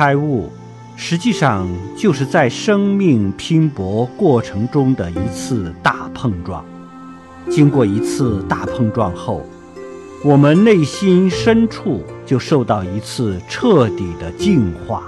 开悟实际上就是在生命拼搏过程中的一次大碰撞。经过一次大碰撞后我们内心深处就受到一次彻底的净化。